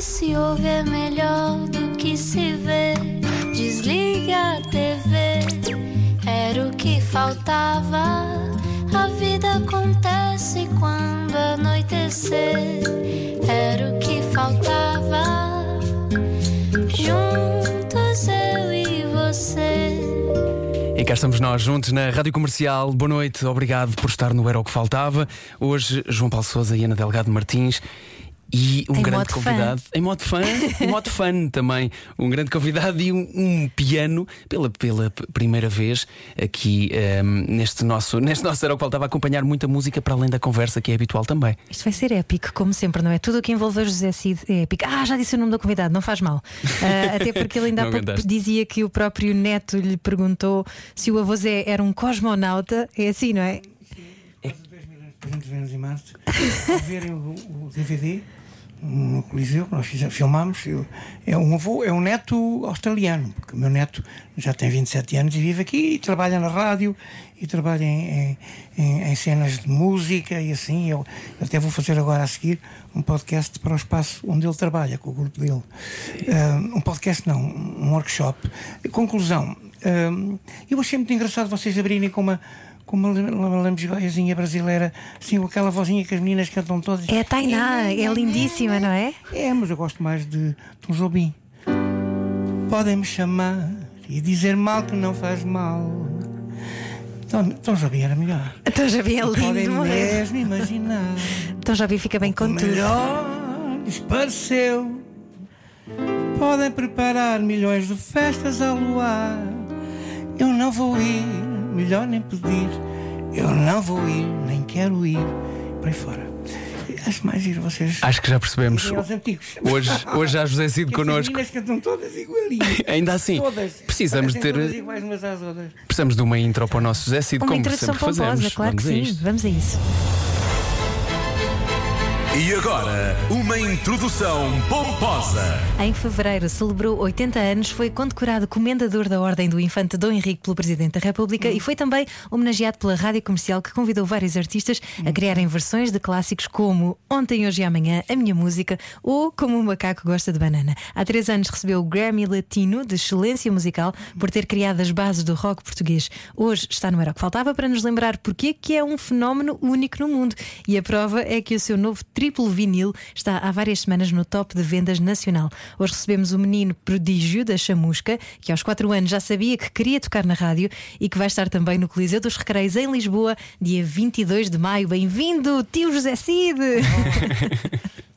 que se ouve é melhor do que se vê. Desliga a TV, era o que faltava. A vida acontece quando anoitecer, era o que faltava. Juntos eu e você. E cá estamos nós juntos na Rádio Comercial. Boa noite, obrigado por estar no Era o que Faltava. Hoje, João Paulo Souza e Ana Delgado Martins. E um Em grande modo fã. convidado, em modo fã, em modo fã também, um grande convidado e um, um piano pela, pela primeira vez aqui ehm, neste, nosso, neste nosso Era o que Faltava a acompanhar muita música para além da conversa que é habitual também. Isto vai ser épico, como sempre, não é? Tudo o que envolver José Cid é épico. Ah, já disse o nome do convidado, não faz mal. Ah, até porque ele ainda há pouco dizia que o próprio neto lhe perguntou se o avô Zé era um cosmonauta. É assim, não é? Quase 10 milhões de e. Ao verem o, o DVD no Coliseu, nós fizemos, filmámos, eu- é um avô, é um neto australiano, porque o meu neto já tem 27 anos e vive aqui e trabalha na rádio e trabalha em, em- em- cenas de música e assim. Eu, eu até vou fazer agora a seguir um podcast para o espaço onde ele trabalha, com o grupo dele. Ah, um podcast não, um workshop. Conclusão, ah, eu achei muito engraçado vocês abrirem com uma com uma, uma lambisgoiazinha brasileira, assim, aquela vozinha que as meninas cantam todas. É a Tainá, é lindíssima, não é? É, mas eu gosto mais de Tom Jobim. Podem-me chamar e dizer mal que não faz mal. Tom, Tom Jobim era melhor. Então já vi, é Podem lindo morrer. mesmo imaginar. Então já vi, fica bem com tudo. melhor pareceu. Podem preparar milhões de festas ao luar. Eu não vou ir, melhor nem pedir. Eu não vou ir, nem quero ir. Por aí fora. Acho mais giro vocês. Acho que já percebemos. Hoje, hoje há José Cid as connosco. meninas cantam todas igualinhas. Ainda assim, Todas. precisamos de ter- Todas iguais umas às outras. Precisamos de uma intro para o nosso José Cid, Uma como sempre pomposa, fazemos. claro Vamos que a sim. Vamos a isso. E agora, uma introdução pomposa. Em fevereiro celebrou 80 anos, foi condecorado Comendador da Ordem do Infante Dom Henrique pelo Presidente da República e foi também homenageado pela Rádio Comercial que convidou vários artistas a criarem versões de clássicos como Ontem, Hoje e Amanhã, A Minha Música ou Como o Macaco Gosta de Banana. Há três anos recebeu o Grammy Latino de Excelência Musical por ter criado as bases do rock português. Hoje está no Era o que Faltava para nos lembrar porque que é um fenómeno único no mundo e a prova é que o seu novo triplo vinil está há várias semanas no top de vendas nacional. Hoje recebemos o menino prodígio da chamusca, que aos 4 anos já sabia que queria tocar na rádio e que vai estar também no Coliseu dos Recreios em Lisboa, dia 22 de maio. Bem-vindo, tio José Cid!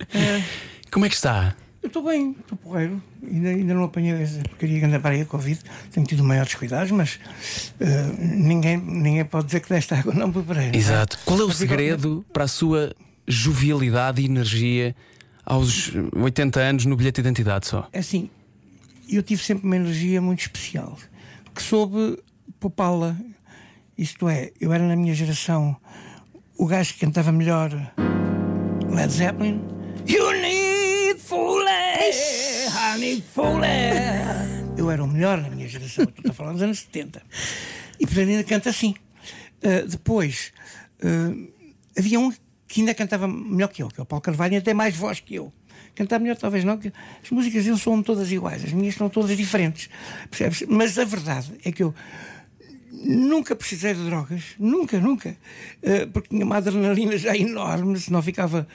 Como é que está? Eu estou bem, estou porreiro. Ainda, ainda não apanhei essa porcaria que anda para aí a Covid. Tenho tido maiores cuidados, mas eh, ninguém, ninguém pode dizer que desta água não beberei. não é? Exato. Qual é o segredo para a sua jovialidade e energia aos 80 anos no bilhete de identidade só? É Assim, eu tive sempre uma energia muito especial que soube poupá-la. Isto é, eu era na minha geração o gajo que cantava melhor Led Zeppelin. You need foolish, I need foolish. Eu era o melhor na minha geração, estou a falar dos anos 70. E portanto ainda canta assim. Ah, depois, ah, havia um que ainda cantava melhor que eu, que é o Paulo Carvalho, e até mais voz que eu. Cantar melhor, talvez não, que as músicas dele são todas iguais, as minhas são todas diferentes, percebes? Mas a verdade é que eu nunca precisei de drogas, nunca, nunca, Eh, porque tinha uma adrenalina já enorme, senão ficava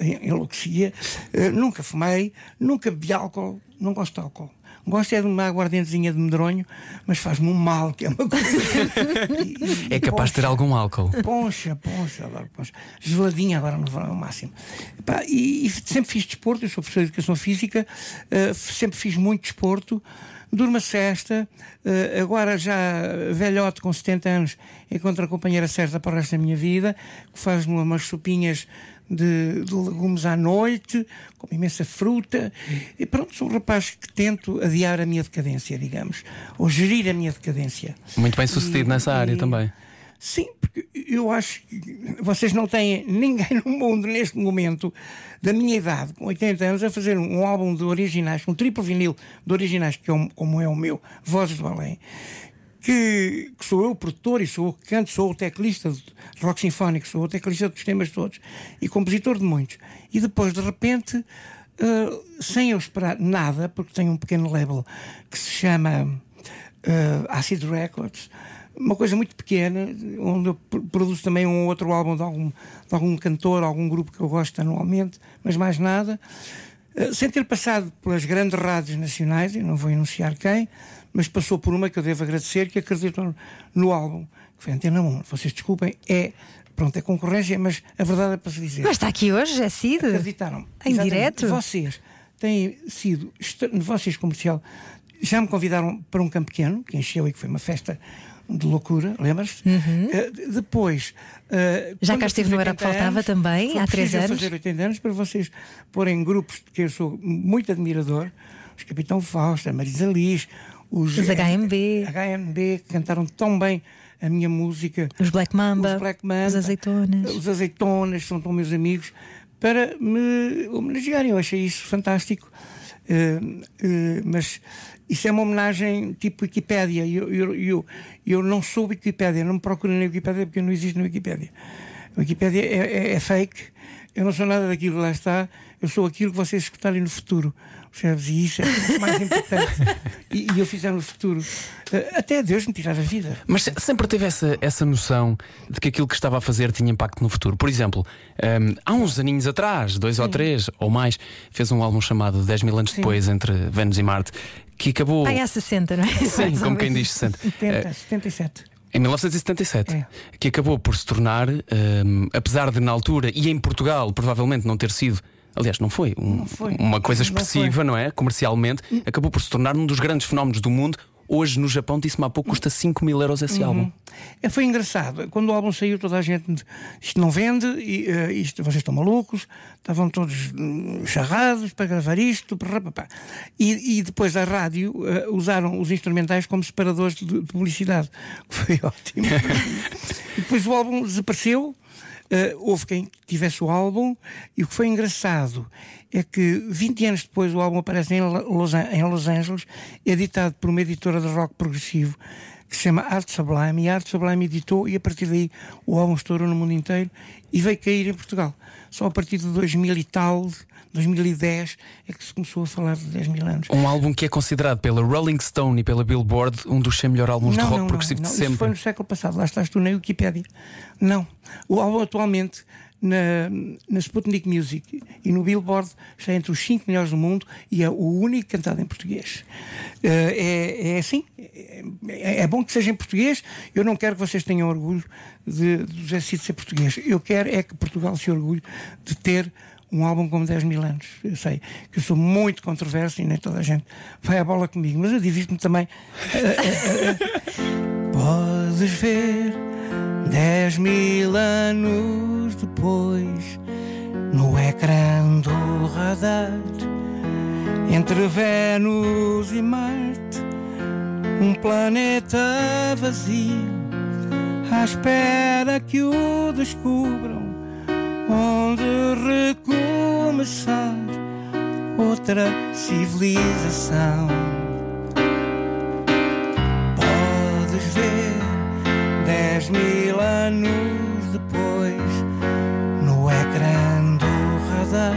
en- enlouquecia. Eh, nunca fumei, nunca bebi álcool, não gosto de álcool. Gosto é de uma aguardentezinha de medronho, mas faz-me um mal, que é uma coisa. E- e- É capaz de ter algum álcool. Poncha, poncha, adoro poncha. Geladinha agora no verão, é o máximo. E, e sempre fiz desporto, eu sou professor de educação física, eh, sempre fiz muito desporto. Durmo a cesta, eh, agora já velhote com 70 anos, encontro a companheira certa para o resto da minha vida, que faz-me umas sopinhas de, de legumes à noite, com imensa fruta. E pronto, sou um rapaz que tento adiar a minha decadência, digamos, ou gerir a minha decadência. Muito bem sucedido E- nessa área e- também. Sim, porque eu acho que vocês não têm ninguém no mundo neste momento da minha idade, com 80 anos, a fazer um álbum de originais, um triplo vinil de originais, que é um- como é o meu, Vozes do Além, que, que sou eu o produtor e sou eu que canto, sou o teclista de rock sinfónico, sou o teclista dos temas todos e compositor de muitos. E depois, de repente, uh, sem eu esperar nada, porque tenho um pequeno label que se chama uh, Acid Records, uma coisa muito pequena, onde eu produzo também um outro álbum de algum, de algum cantor, algum grupo que eu gosto anualmente, mas mais nada. Uh, sem ter passado pelas grandes rádios nacionais, eu não vou enunciar quem, mas passou por uma que eu devo agradecer, que acreditou no álbum, que foi Antena 1. Vocês desculpem, é pronto, é concorrência, mas a verdade é para se dizer. Mas está aqui hoje, é Cid? Acreditaram. Em direto? Vocês têm sido, vocês comercial, já me convidaram para um campo pequeno, que encheu e que foi uma festa de loucura, lembras-te? Uhum. Uh, depois. Uh, já cá esteve no Era que Faltava anos, também, há três anos. fazer 80 anos para vocês porem grupos de que eu sou muito admirador, os Capitão Fausto, a Marisa Liz, os, os HMB. HMB, cantaram tão bem a minha música. Os Black Mamba, os, Black Mamba, os Azeitonas. Os Azeitonas são tão meus amigos para me homenagearem. Eu achei isso fantástico. Uh, uh, mas isso é uma homenagem tipo Wikipédia. Eu, eu, eu, eu não sou Wikipédia, não me procuro na Wikipédia porque eu não existo na Wikipédia. A Wikipédia é, é, é fake, eu não sou nada daquilo que lá está, eu sou aquilo que vocês escutarem no futuro. Percebes? E isso é o mais importante. e, e eu fizer no futuro. Uh, até Deus me tirar a vida. Mas sempre teve essa, essa noção de que aquilo que estava a fazer tinha impacto no futuro. Por exemplo, um, ehm, há uns aninhos atrás, dois Sim. ou três ou mais, fez um álbum chamado 10 mil anos Sim. depois, entre Vênus e Marte, que acabou. Ah, há 60, não é? Sim, como quem diz 60. 70, uh, 77. Em 1977, é. que acabou por se tornar, um, apesar de na altura e em Portugal provavelmente não ter sido Aliás, não foi, um, não foi. uma coisa expressiva, não, não, é? Comercialmente, acabou por se tornar um dos grandes fenómenos do mundo. Hoje no Japão, disse-me há pouco, custa 5 mil euros esse uhum. álbum. É, foi engraçado. Quando o álbum saiu, toda a gente isto não vende, e, uh, isto, vocês estão malucos, estavam todos uh, charrados para gravar isto. E, e depois a rádio uh, usaram os instrumentais como separadores de publicidade, que foi ótimo. e depois o álbum desapareceu Uh, houve quem tivesse o álbum, e o que foi engraçado é que 20 anos depois o álbum aparece em Los, em Los Angeles, editado por uma editora de rock progressivo que se chama Art Sublime, e a Art Sublime editou, e a partir daí o álbum estourou no mundo inteiro e veio cair em Portugal. Só a partir de 2000 e tal, 2010 é que se começou a falar de 10 mil anos. Um álbum que é considerado pela Rolling Stone e pela Billboard um dos 100 melhores álbuns não, de rock não, progressivo não, de sempre. Isso foi no século passado, lá estás tu na Wikipédia. Não. O álbum atualmente na, na Sputnik Music e no Billboard está entre os 5 melhores do mundo e é o único cantado em português. Uh, é, é assim, é, é, bom que seja em português. Eu não quero que vocês tenham orgulho de, de José Cid ser português. Eu quero é que Portugal se orgulhe de ter um álbum como 10 mil anos. Eu sei que eu sou muito controverso e nem toda a gente vai à bola comigo, mas eu divirto-me também. Podes ver 10 mil anos depois no ecrã do radar entre Vênus e Marte um planeta vazio à espera que o descubram onde recomeçar outra civilização. Podes ver dez mil anos depois no ecrã do radar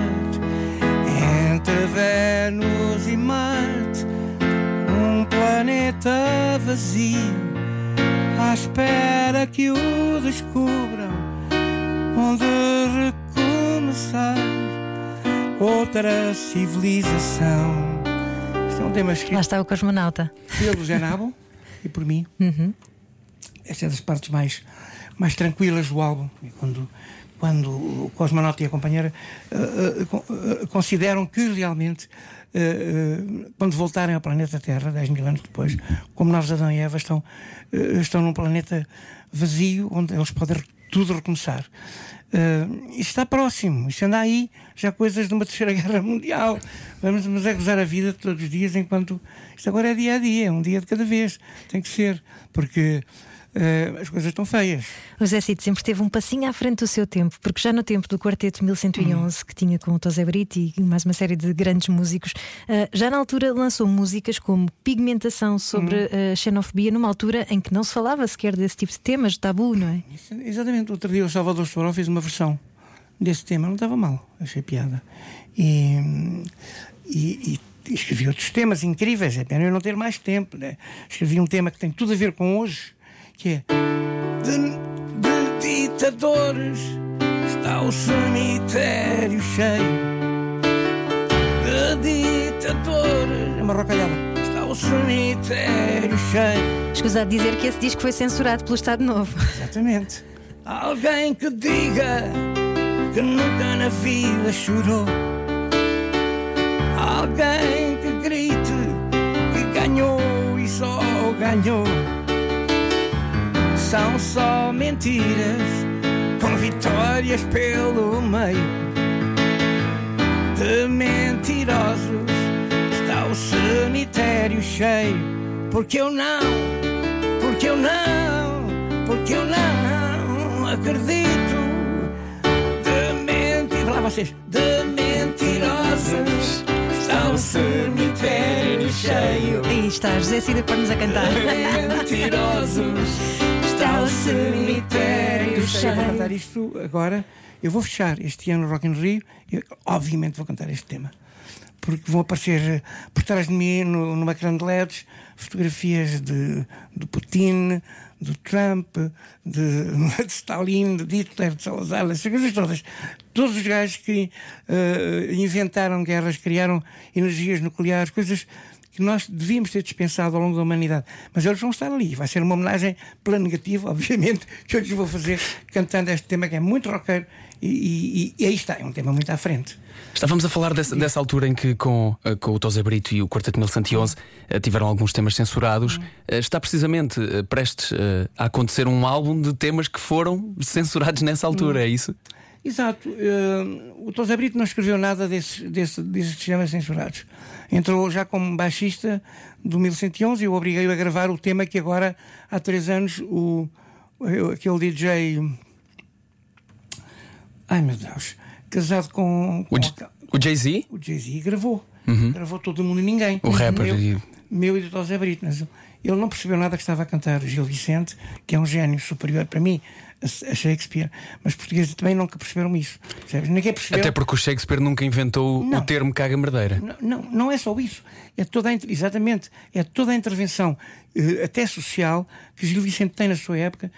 entre Vênus e Marte um planeta vazio à espera que o descubram onde recomeçar outra civilização. Este é um tema escrito. Lá está o cosmonauta. Pelo Zé Nabo e por mim. Uhum. Esta é das partes mais, mais tranquilas do álbum. Quando, quando o cosmonauta e a companheira uh, uh, uh, consideram que realmente. quando voltarem ao planeta Terra, 10 mil anos depois, como nós, Adão e Eva, estão, estão num planeta vazio onde eles podem tudo recomeçar. Uh, isto está próximo, isto anda aí, já coisas de uma terceira guerra mundial. Vamos, vamos é gozar a vida todos os dias, enquanto isto agora é dia a dia, é um dia de cada vez, tem que ser, porque uh, as coisas estão feias. O Zé Cid sempre teve um passinho à frente do seu tempo, porque já no tempo do Quarteto 1111, hum. que tinha com o Tosé Brito e mais uma série de grandes músicos, uh, já na altura lançou músicas como Pigmentação sobre hum. xenofobia, numa altura em que não se falava sequer desse tipo de temas, tabu, não é? Isso, exatamente. Outro dia o Salvador Sobral fez uma versão desse tema, não estava mal, achei piada. E, e, e escrevi outros temas incríveis, é pena eu não ter mais tempo. Né? Escrevi um tema que tem tudo a ver com hoje, que é de, de ditadores está o cemitério cheio. De ditadores. É uma rocalhada. Está o cemitério cheio. Escusado dizer que esse disco foi censurado pelo Estado Novo. Exatamente. Alguém que diga que nunca na vida chorou. Alguém que grite que ganhou e só ganhou. São só mentiras com vitórias pelo meio. De mentirosos está o cemitério cheio. Porque eu não, porque eu não, porque eu não acredito. De mentirosos, lá vocês, de mentirosos está o cemitério cheio. Aí está, José Cida para nos a cantar. Mentirosos, está o cemitério cheio. Vou cantar isto agora. Eu vou fechar este ano o Rock in Rio. Eu, obviamente vou cantar este tema. Porque vão aparecer eh, por trás de mim, no, numa grande LEDs, fotografias de, do Putin, do Trump, de, de Stalin, de Hitler, de Salazar, essas coisas todas. Todos os gajos que eh, inventaram guerras, criaram energias nucleares, coisas que nós devíamos ter dispensado ao longo da humanidade. Mas eles vão estar ali. Vai ser uma homenagem pela negativa, obviamente, que eu lhes vou fazer cantando este tema que é muito roqueiro e, e, e aí está, é um tema muito à frente. Estávamos a falar dessa, dessa altura em que com, eh, com o Tosé Brito e o Quarteto 1111 eh, tiveram alguns temas censurados. Eh, Está precisamente prestes a acontecer um álbum de temas que foram censurados nessa altura, é isso? Exato. Eh, o Tosé Brito não escreveu nada desses, desse, desses temas censurados. Entrou já como baixista do 1111 e eu obriguei-o a gravar o tema que agora, há três anos, o, aquele DJ. Ai meu Deus. Casado com. com O, Jay-Z? o Jay-Z gravou. Gravou todo mundo e ninguém. O rapper Meu, e- meu e do José Brito. Mas ele não percebeu nada que estava a cantar o Gil Vicente, que é um gênio superior para mim, a Shakespeare. Mas os portugueses também nunca perceberam isso. Percebes? Ninguém percebeu. Até porque o Shakespeare nunca inventou o Não. termo caga-merdeira. Não, não, não é só isso. É toda a, exatamente, é toda a intervenção, eh, até social, que Gil Vicente tem na sua época,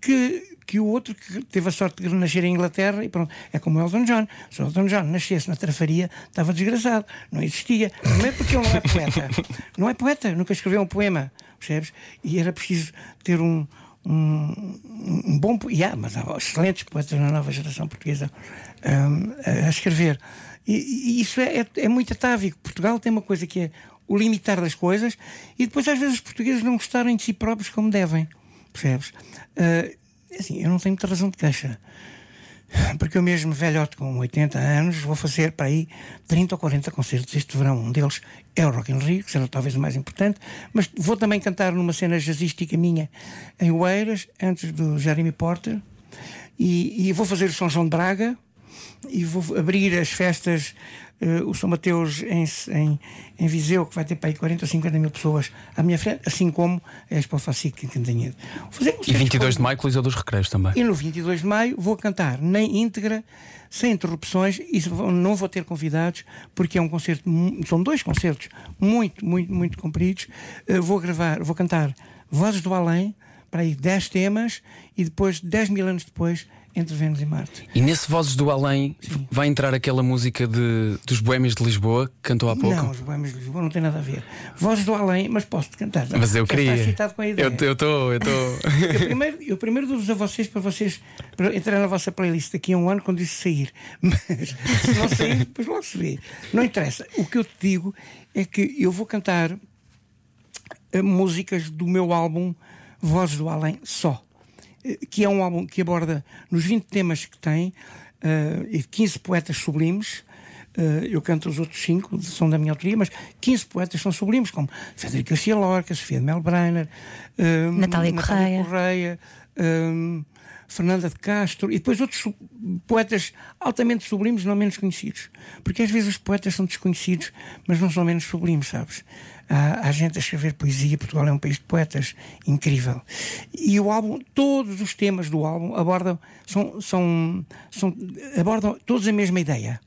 que, que o outro que teve a sorte de nascer em Inglaterra, e pronto, é como o Elton John. Se o Elton John nascesse na trafaria, estava desgraçado, não existia. Não é porque ele não é poeta. Não é poeta, nunca escreveu um poema, percebes? E era preciso ter um. Um, um bom e há, mas há excelentes poetas na nova geração portuguesa hum, a, escrever. E, e isso é, é, é muito atávico. Portugal tem uma coisa que é o limitar das coisas e depois às vezes os portugueses não gostarem de si próprios como devem. Percebes? Ah, assim, eu não tenho muita razão de queixa. Porque eu mesmo, velhote com 80 anos, vou fazer para aí 30 ou 40 concertos este verão. Um deles é o Rock in Rio, que será talvez o mais importante. Mas vou também cantar numa cena jazzística minha em Oeiras, antes do Jeremy Porter. E, e vou fazer o São João de Braga. E vou abrir as festas, eh, o São Mateus em, em, em Viseu, que vai ter para aí 40 ou 50 mil pessoas à minha frente, assim como a Expo Facic em Cantanhede. E concertos 22 com- de maio, Coliseu dos Recreios também. e no 22 de maio vou cantar na íntegra, sem interrupções, e não vou ter convidados, porque é um concerto, são dois concertos muito, muito, muito compridos. Eh, Vou gravar, vou cantar Vozes do Além, para aí 10 temas, e depois, 10 mil anos depois, Entre Vênus e Marte. E nesse Vozes do Além vai entrar aquela música de, dos Boémios de Lisboa que cantou há pouco? Não, os Boêmios de Lisboa não tem nada a ver. Vozes do Além, mas posso-te cantar. Mas eu Já queria. Estás com a ideia. Eu estou, eu estou. Eu primeiro, eu primeiro dou-vos a vocês para vocês para entrar na vossa playlist daqui a um ano quando isso sair. Mas se não sair, depois logo se vê. Não interessa. O que eu te digo é que eu vou cantar eh, músicas do meu álbum Vozes do Além só. Eh, Que é um álbum que aborda nos 20 temas que tem eh, e 15 poetas sublimes. Eh, eu canto os outros 5, são da minha autoria, mas 15 poetas são sublimes, como Federico Garcia Lorca, Sofia de Melbrenner, eh, Natália Correia. Correia, hum, Fernanda de Castro e depois outros poetas altamente sublimes, não menos conhecidos. Porque às vezes os poetas são desconhecidos, mas não são menos sublimes, sabes? Há, há gente a escrever poesia, Portugal é um país de poetas incrível. E o álbum, todos os temas do álbum abordam, são, são, são, abordam todos a mesma ideia.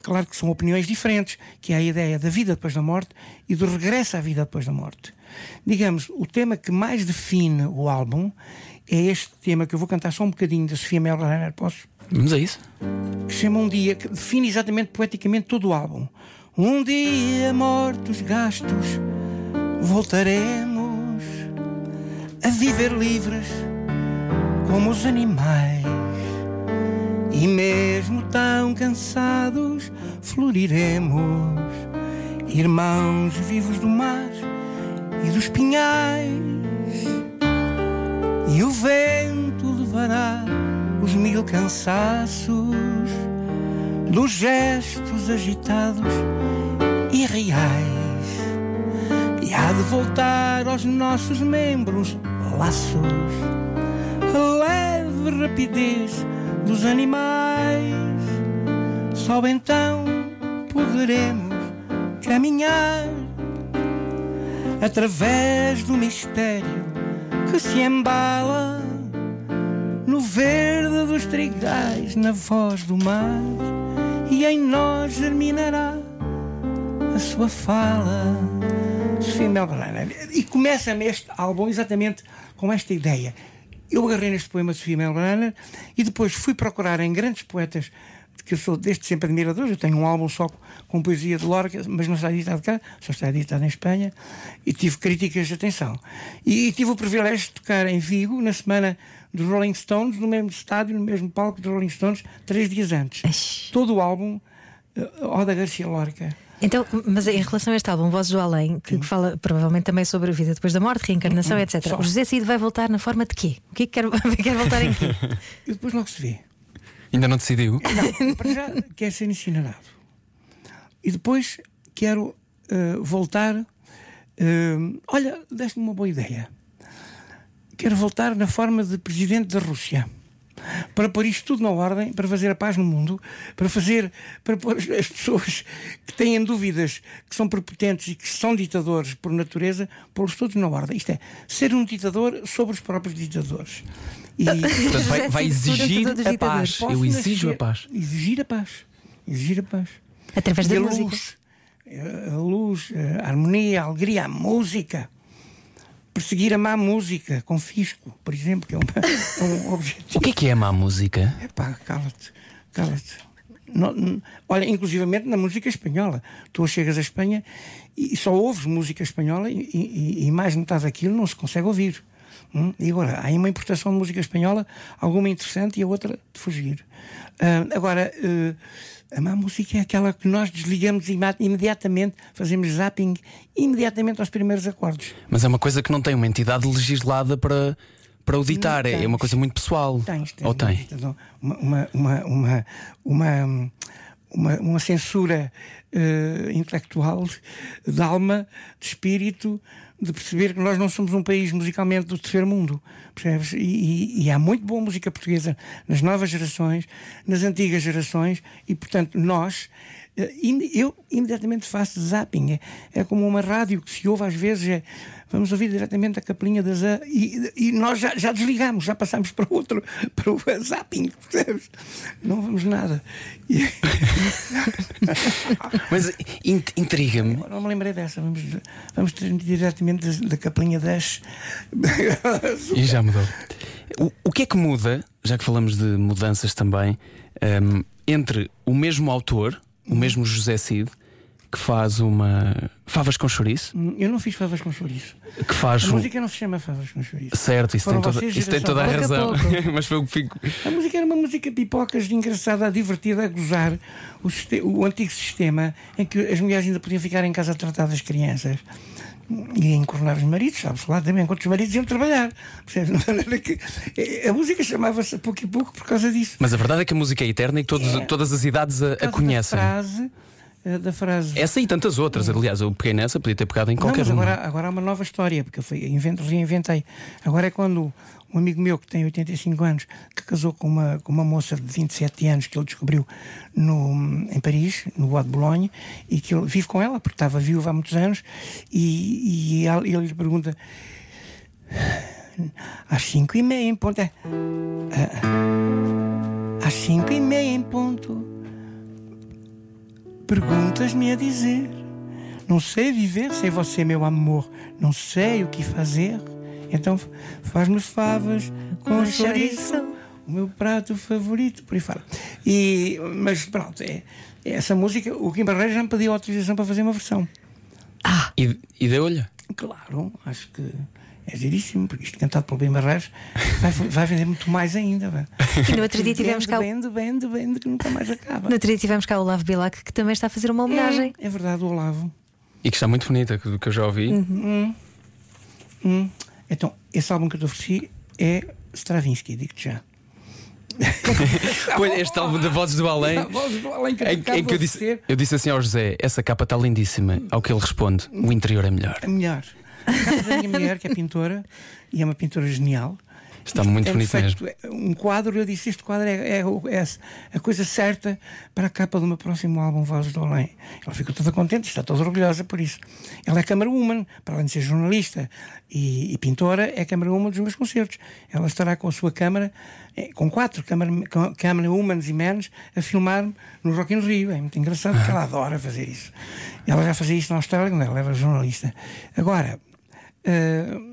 Claro que são opiniões diferentes, que é a ideia da vida depois da morte e do regresso à vida depois da morte. Digamos, o tema que mais define o álbum é este tema que eu vou cantar só um bocadinho da Sofia Mel Renner, posso? Vamos a isso? Que chama Um Dia, que define exatamente poeticamente todo o álbum. Um dia mortos, gastos, voltaremos a viver livres como os animais. E mesmo tão cansados, floriremos, irmãos vivos do mar e dos pinhais. E o vento levará os mil cansaços dos gestos agitados e reais. E há de voltar aos nossos membros laços, leve rapidez dos animais. Só então poderemos caminhar através do mistério que se embala no verde dos trigais, na voz do mar, e em nós germinará a sua fala. Sofia Melbrenner. E começa-me este álbum exatamente com esta ideia. Eu agarrei neste poema de Sofia Melbrenner e depois fui procurar em grandes poetas que eu sou desde sempre admirador. Eu tenho um álbum só com poesia de Lorca, mas não está editado cá, só está editado em Espanha. E tive críticas de atenção. E, e tive o privilégio de tocar em Vigo na semana dos Rolling Stones, no mesmo estádio, no mesmo palco dos Rolling Stones, três dias antes. Eish. Todo o álbum, eh, Oda Garcia Lorca. Então, mas em relação a este álbum, Vozes do Além, que fala provavelmente também sobre a vida depois da morte, reencarnação, etc. só. O José Cid vai voltar na forma de quê? O que é que quer, quer voltar em quê? E depois logo se vê. Ainda não decidiu? Não, para já quero ser incinerado. E depois quero eh, voltar. eh, olha, deste-me uma boa ideia. Quero voltar na forma de presidente da Rússia. Para pôr isto tudo na ordem, para fazer a paz no mundo, para fazer, para pôr as as pessoas que têm dúvidas, que são prepotentes e que são ditadores por natureza, pô-los todos na ordem. Isto é, ser um ditador sobre os próprios ditadores. E, Portanto, vai, vai exigir a ditadores. paz. Eu Posso exijo a paz. Exigir a paz. Exigir a paz. Através da a música. luz. A luz, a harmonia, a alegria, a música. Perseguir a má música com fisco, por exemplo, que é, uma- é um objetivo. O que é que é a má música? Epá, cala-te, cala-te. Não- não- olha, inclusivamente na música espanhola. Tu chegas à Espanha e só ouves música espanhola e, e- e mais metade daquilo não se consegue ouvir. Hum? E agora, há uma importação de música espanhola, alguma interessante e a outra de fugir. Ah, agora, eh, a má música é aquela que nós desligamos imediatamente, fazemos zapping imediatamente aos primeiros acordes. Mas é uma coisa que não tem uma entidade legislada para, para o ditar. É tens. uma coisa muito pessoal. Tens, tens Ou tem? Uma, uma, uma, uma, uma, uma, uma censura eh, intelectual, de alma, de espírito, de perceber que nós não somos um país musicalmente do terceiro mundo. Percebes? E, e- e há muito boa música portuguesa nas novas gerações, nas antigas gerações, e portanto nós. Eh, Eu imediatamente faço zapping. É, é como uma rádio que se ouve às vezes. É, vamos ouvir diretamente a capelinha das. A, e, e nós já, já desligamos, já passamos para outro, para o zapping, percebes? Não vamos nada. E- Mas in- intriga-me. não me lembrei dessa. Vamos, vamos transmitir diretamente da, da capelinha das. E já mudou. O, o que é que muda, já que falamos de mudanças também, hum, entre o mesmo autor, o mesmo José Cid, que faz uma. Favas com chouriço, Eu não fiz favas com chouriço. que faz A um. música não se chama favas com chouriço. Certo, isso tem, toda, isso tem toda a a razão. pouco. Mas foi o que fico. A música era uma música pipocas, engraçada, divertida, a gozar o, o antigo sistema em que as mulheres ainda podiam ficar em casa a tratar das crianças e encornar os maridos, sabes lá também, enquanto os maridos iam trabalhar. Eh, a música chamava-se a pouco e pouco por causa disso. Mas a verdade é que a música é eterna e todos, É. todas as idades a, a causa da conhecem. frase eh, da frase. Essa e tantas outras, aliás, eu peguei nessa, podia ter pegado em Não, qualquer mas uma. agora, agora há uma nova história, porque eu fui, invento, reinventei. Agora é quando um amigo meu que tem 85 anos, que casou com uma, com uma moça de 27 anos que ele descobriu no, em Paris, no Bois de Boulogne, e que ele vive com ela, porque estava viúva há muitos anos, e, e ela- ele lhe pergunta. Às 5 e meia em ponto. É, "Ah, às 5 e meia em ponto. Perguntas-me a dizer. Não sei viver sem você, meu amor. Não sei o que fazer. Então faz-me favas com chouriço, o meu prato favorito, por aí fora. E, mas pronto, é, é essa música, o Kim Barreiro já me pediu autorização para fazer uma versão. E, e deu-lhe? Claro, acho que é giríssimo, porque isto cantado pelo Bem Barreiros vai, vai vender muito mais ainda. vai. E no outro dia tivemos cá, o- Vende, vende, vende, que nunca mais acaba. no outro dia tivemos cá o Olavo Bilac, que também está a fazer uma homenagem. É verdade, o Olavo. E que está muito bonita, que, que eu já ouvi. Uhum. Hum. Então, esse álbum que eu te ofereci é Stravinsky, digo-te já. Pois, este álbum de Vozes do Além. A voz do além que Em, em que eu disse, eu disse assim ao José: essa capa está lindíssima. Ao que ele responde: o interior é melhor. é melhor. A casa da minha mulher, que é pintora, e é uma pintora genial. Está muito Tem bonito feito mesmo. Um quadro, eu disse: Este quadro é, é é a coisa certa para a capa do meu próximo álbum, Vozes do Além. Ela ficou toda contente, está toda orgulhosa por isso. Ela é camerawoman, para além de ser jornalista e, e pintora, é camerawoman dos meus concertos. Ela estará com a sua câmara, eh, com quatro camerawomans e mans, a filmar-me no Rock in Rio. É muito engraçado porque ela adora fazer isso. Ela já fazia isso na Austrália quando ela era jornalista. Agora. eh,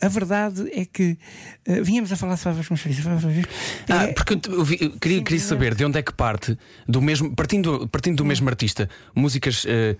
a verdade é que eh, vínhamos a falar de favas com chouriço. Ah, É- porque eu, vi- eu queria, queria saber de onde é que parte do mesmo, partindo, partindo do mesmo artista, músicas eh,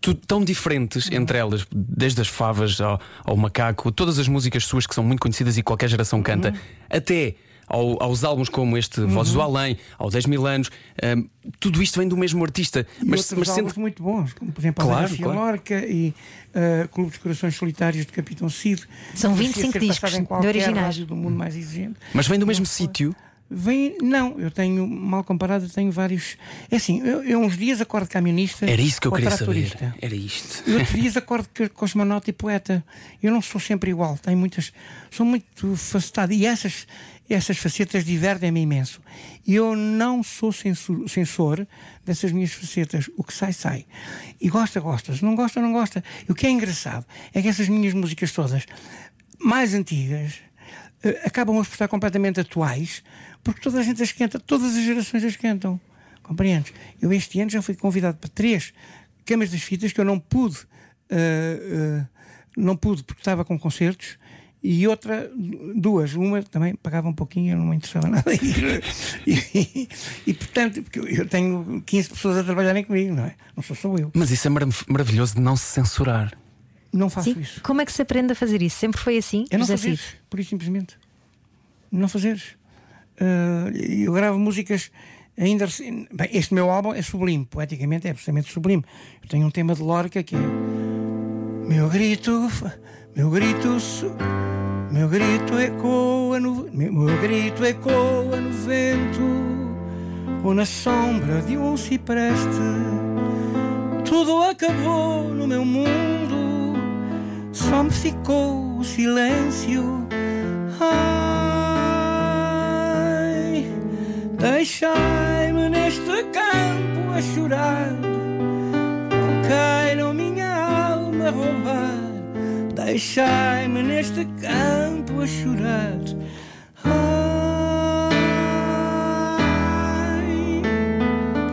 tu- tão diferentes entre elas, desde as favas ao, ao macaco, todas as músicas suas que são muito conhecidas e qualquer geração canta, até ao- aos álbuns como este Vozes do Além, ao 10 mil anos, eh, tudo isto vem do mesmo artista. e Mas, mas sendo muito bons, como por exemplo Claro, a claro. Lorca e uh, Clube dos Corações Solitários de Capitão Cid. São Merecia 25 ser discos de originais. do mundo mais exigente. mas vem do mesmo sítio. Vem, não, eu tenho, mal comparado, eu tenho vários. É assim, eu, eu uns dias acordo camionista. Era isso que eu queria saber. Era isto. E outros dias acordo cosmonauta e poeta. Eu não sou sempre igual, tenho muitas. Sou muito facetado. E essas, essas facetas divertem-me imenso. E eu não sou censor, censor dessas minhas facetas. O que sai, sai. E gosta, gosta. Se não gosta, não gosta. E o que é engraçado é que essas minhas músicas todas, mais antigas, acabam a estar completamente atuais, porque toda a gente as canta, todas as gerações as cantam. Compreendes? Eu este ano já fui convidado para três câmaras das fitas que eu não pude, eh, eh, não pude porque estava com concertos. E outra, duas, uma também pagava um pouquinho, eu não me interessava nada. E, e, e, portanto, porque eu- tenho 15 pessoas a trabalharem comigo, não é? Não sou só eu. Mas isso é marav- maravilhoso de não se censurar. Não faço Sim. isso. Como é que se aprende a fazer isso? Sempre foi assim? É não José Cid? por isso simplesmente. Não fazeres. Ah, eu gravo músicas ainda. Bem, este meu álbum é sublime, poeticamente é absolutamente sublime. Eu tenho um tema de Lorca que é. Meu grito, meu grito, meu grito ecoa no. Meu grito ecoa no vento ou na sombra de um cipreste. Tudo acabou no meu mundo, só me ficou o silêncio. Ai, deixai-me neste campo a chorar. Não queiram minha alma roubar. Deixai-me neste campo a chorar. Ai.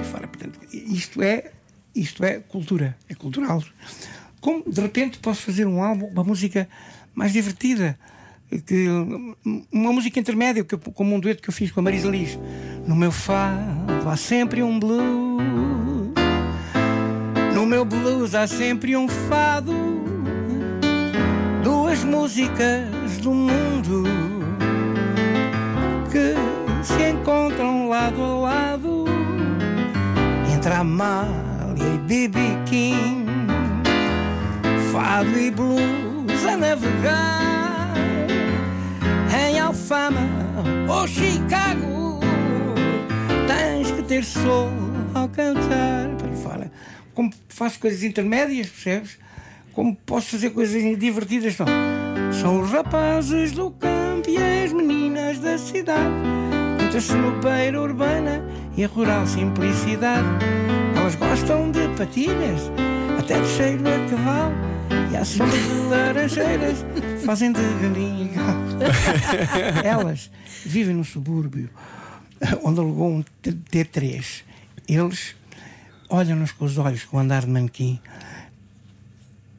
Portanto, isto é, isto é cultura, é cultural. Como de repente posso fazer um álbum, uma música mais divertida, que, uma música intermédia, que, como um dueto que eu fiz com a Marisa Liz. No meu fado há sempre um blues, no meu blues há sempre um fado, duas músicas do mundo que se encontram lado a lado entre a Amália e B.B. King, fado e blues a navegar em Alfama ou Chicago. Tens que ter sol ao cantar para fora. como faço coisas intermédias, percebes? Como posso fazer coisas divertidas. São, são os rapazes do campo e as meninas da cidade. Entre a senopeira urbana e a rural simplicidade. Elas gostam de patilhas, até de cheiro a cavalo. E de laranjeiras fazem de galinha e galo. Elas vivem no subúrbio onde alugou um T3. Eles olham-nos com os olhos com o andar de manequim.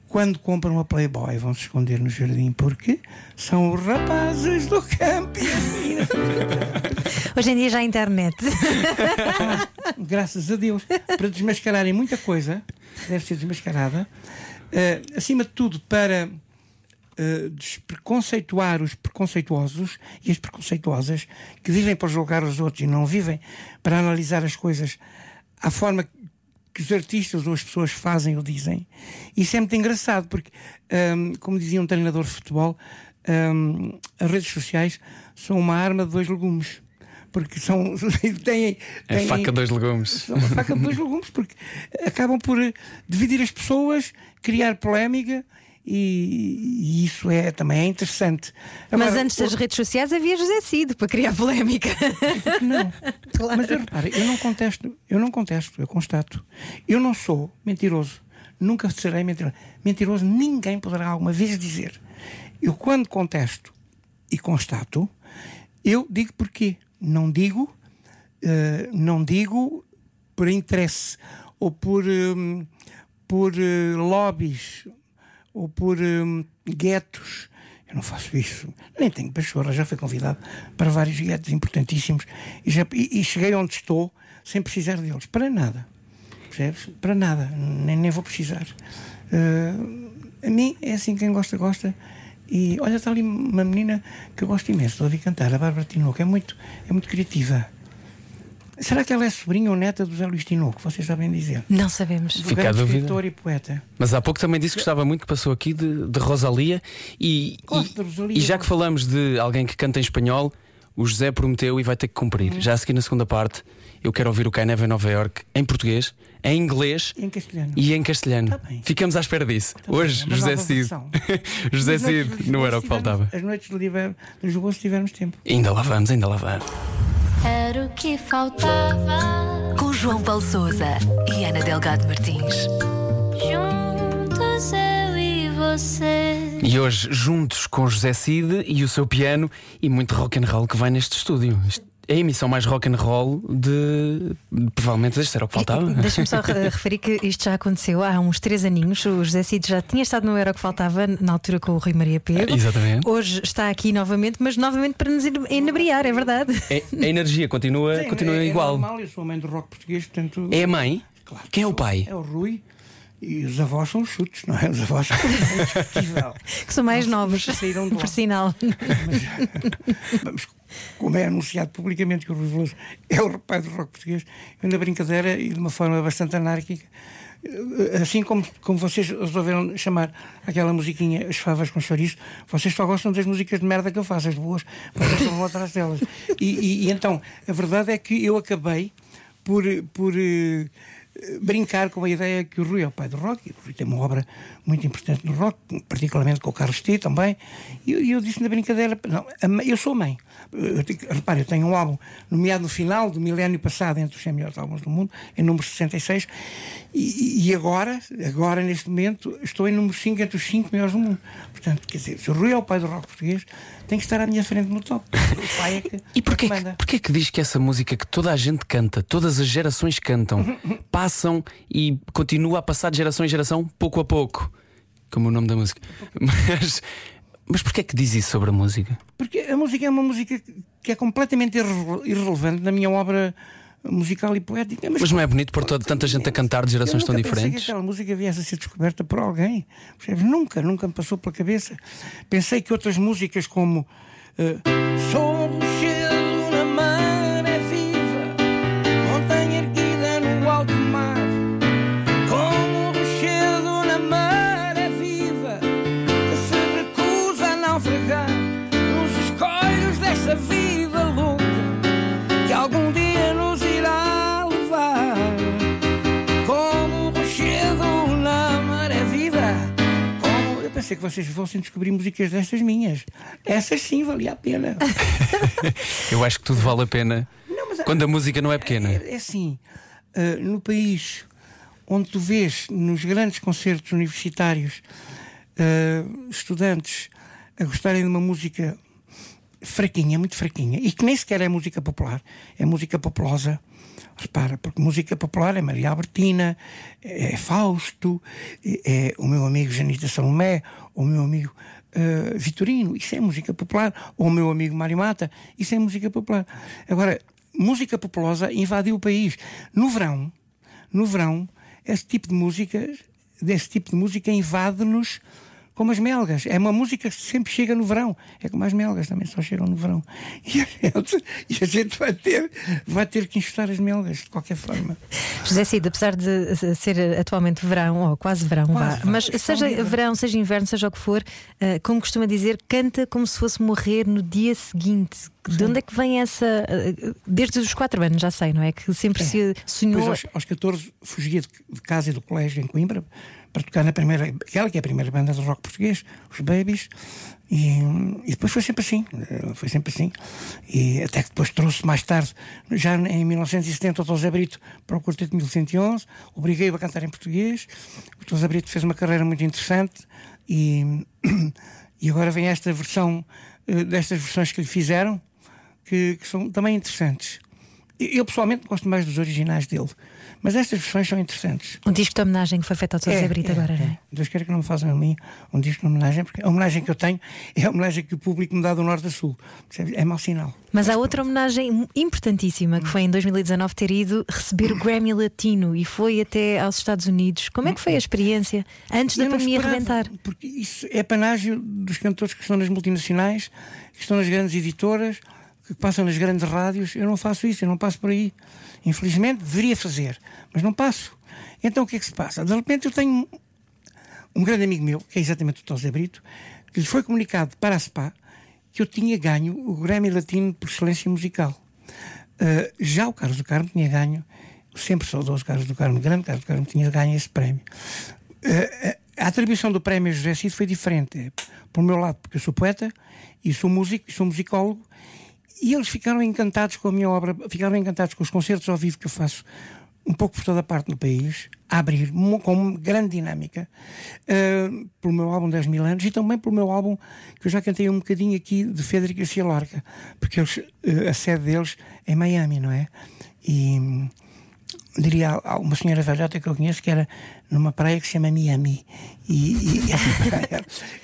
Quando compram a Playboy, vão se esconder no jardim porque são os rapazes do campo. Hoje em dia já há internet. Graças a Deus, para desmascararem muita coisa, deve ser desmascarada, eh, acima de tudo, para eh, despreconceituar os preconceituosos e as preconceituosas que vivem para julgar os outros e não vivem para analisar as coisas à forma que os artistas ou as pessoas fazem ou dizem. Isso é muito engraçado, porque, hum, como dizia um treinador de futebol, hum, as redes sociais são uma arma de dois legumes. Porque são. têm, É têm- faca dois legumes. são uma faca de dois legumes, porque acabam por eh, dividir as pessoas, criar polémica e, e isso é também é interessante. Mas Agora, antes das redes sociais havia José Cid para criar polémica. não. Claro. Mas eu reparo, eu não contesto, eu não contesto, eu constato. Eu não sou mentiroso. Nunca serei mentiroso. Mentiroso ninguém poderá alguma vez dizer. Eu quando contesto e constato, eu digo porquê. Não digo, eh, não digo por interesse ou por, hum, por eh, lobbies ou por hum, guetos. Eu não faço isso. Nem tenho pachorra. Já fui convidado para vários guetos importantíssimos e, já- e- e cheguei onde estou sem precisar deles. Para nada. Percebes? Para nada. Nem, nem vou precisar. Eh, a mim é assim: quem gosta, gosta. E olha, está ali uma menina que eu gosto imenso de ouvir cantar, a Bárbara Tinoco. É muito, é muito criativa. Será que ela é sobrinha ou neta do José Luís Tinoco? Vocês sabem dizer. Não sabemos. Fica a dúvida. escritor e poeta. Mas há pouco também disse que gostava muito que passou aqui de, de Rosalia e, Gosto e- de Rosalia. e já que falamos de alguém que canta em espanhol, o José prometeu e vai ter que cumprir. Já a seguir na segunda parte, eu quero ouvir o Kai Neve em Nova York em português, em inglês Em castelhano. e em castelhano. Tá bem. Ficamos à espera disso. Hoje, É uma José Cid. José Cid, não era o que faltava. As noites de Lisboa, se tivermos tempo. Ainda lá vamos, ainda lá vamos. Era o que faltava. Com João Paulo Souza e Ana Delgado Martins. Juntos eu e você. E hoje, juntos com José Cid e o seu piano e muito rock and roll que vai neste estúdio. Isto a emissão mais rock and roll de. provavelmente este era o que faltava. Deixa-me só re- referir que isto já aconteceu há uns três aninhos. O José Cid já tinha estado no Era o que Faltava na altura com o Rui Maria Pego. Exatamente. Hoje está aqui novamente, mas novamente para nos enebriar, é verdade. É- a energia continua, Sim, continua é, igual. É normal, eu sou a mãe do rock português, portanto. É a mãe? Claro que Quem é o pai? É o Rui. E os avós são os chutes, não é? Os avós são. Que são mais novos, mas saíram lá. por sinal. Mas, como é anunciado publicamente que o Rui Veloso é o pai do rock português, eu na brincadeira e de uma forma bastante anárquica, eh, assim como, como vocês resolveram chamar aquela musiquinha As Favas com Chouriço, vocês só gostam das músicas de merda que eu faço, as boas, vocês só vão atrás delas. E, e- e então, a verdade é que eu acabei por. por eh, brincar com a ideia que o Rui é o pai do rock, o Rui tem uma obra muito importante no rock, particularmente com o Carlos T também, e eu, eu disse na brincadeira, não, eu sou mãe. Eu, tenho- repare, eu tenho um álbum nomeado no final do milénio passado entre os 100 melhores álbuns do mundo, em número 66, e, e agora, agora neste momento, estou em número 5 entre os 5 melhores do mundo. Portanto, quer dizer, se o Rui é o pai do rock português, tem que estar à minha frente no top. O pai é que, E porquê, é que porquê que diz que essa música que toda a gente canta, todas as gerações cantam, passam e continua a passar de geração em geração, pouco a pouco? Como o nome da música. Mas, mas porquê que diz isso sobre a música? Porque a música é uma música que é completamente irre- irrelevante na minha obra musical e poética. Mas não é bonito pôr toda, tanta gente a cantar de gerações tão diferentes? que aquela música viesse a ser descoberta por alguém. Percebes? Nunca, nunca me passou pela cabeça. Pensei que outras músicas como eh, Sou ser que vocês fossem descobrir músicas destas minhas. Essas sim valia a pena. Eu acho que tudo vale a pena Não, mas quando a música não é pequena. É, é assim, ah, no país onde tu vês nos grandes concertos universitários ah, estudantes a gostarem de uma música fraquinha, muito fraquinha, e que nem sequer é música popular, é música populosa. Repara, porque música popular é Maria Albertina, é Fausto, é é o meu amigo Janita Salomé, o meu amigo ah, Vitorino, isso é música popular, ou o meu amigo Mário Mata, isso é música popular. Agora, música populosa invadiu o país. No verão, no verão, esse tipo de música, desse tipo de música invade-nos como as melgas. É uma música que sempre chega no verão. É como as melgas também só chegam no verão. E a gente, e a gente vai, ter, vai ter que enxutar as melgas de qualquer forma. José Cid, apesar de ser atualmente verão, ou quase verão, Quase vá, verão, mas seja livre. verão, seja inverno, seja o que for, eh, como costuma dizer, canta como se fosse morrer no dia seguinte. De onde é que vem essa. eh, Desde os quatro anos, já sei, não é? Que sempre se sonhou. Depois, aos, aos 14, fugia de casa e do colégio em Coimbra para tocar na primeira, aquela que é a primeira banda de rock português, os Babies. E, e depois foi sempre assim, eh, foi sempre assim. E até que depois trouxe mais tarde, já em 1970, o José Brito para o Quarteto 1111, obriguei-o a cantar em português. O José Brito fez uma carreira muito interessante e, e agora vem esta versão, eh, destas versões que lhe fizeram, que, que são também interessantes. Eu pessoalmente gosto mais dos originais dele, mas estas versões são interessantes. Um disco de homenagem que foi feito ao José Brito agora, não é? Deus queira que não me façam a mim um disco de homenagem, porque a homenagem que eu tenho é a homenagem que o público me dá do Norte a Sul. É mau sinal. Mas há outra homenagem importantíssima que foi em 2019 ter ido receber o Grammy Latino e foi até aos Estados Unidos. Como é que foi a experiência antes da Eu pandemia arrebentar? Porque isso é panágio dos cantores que estão nas multinacionais, que estão nas grandes editoras, que passam nas grandes rádios. Eu não faço isso, eu não passo por aí. Infelizmente, deveria fazer, mas não passo. Então o que é que se passa? De repente eu tenho um grande amigo meu, que é exatamente o Tosé Brito, que lhe foi comunicado para a SPA que eu tinha ganho o Grammy Latino por excelência musical. Uh, já o Carlos do Carmo tinha ganho, sempre saudoso Carlos do Carmo, grande Carlos do Carmo, tinha ganho esse prémio. Uh, a atribuição do prémio José Cid foi diferente. É, Por meu lado, porque eu sou poeta e sou músico e sou musicólogo, e eles ficaram encantados com a minha obra, ficaram encantados com os concertos ao vivo que eu faço um pouco por toda a parte do país, a abrir com grande dinâmica, uh, pelo meu álbum 10 mil anos e também pelo meu álbum que eu já cantei um bocadinho aqui de Federico Garcia Lorca, porque eles, uh, a sede deles é Miami, não é? E diria a uma senhora velhota que eu conheço que era numa praia que se chama Miami. E, e,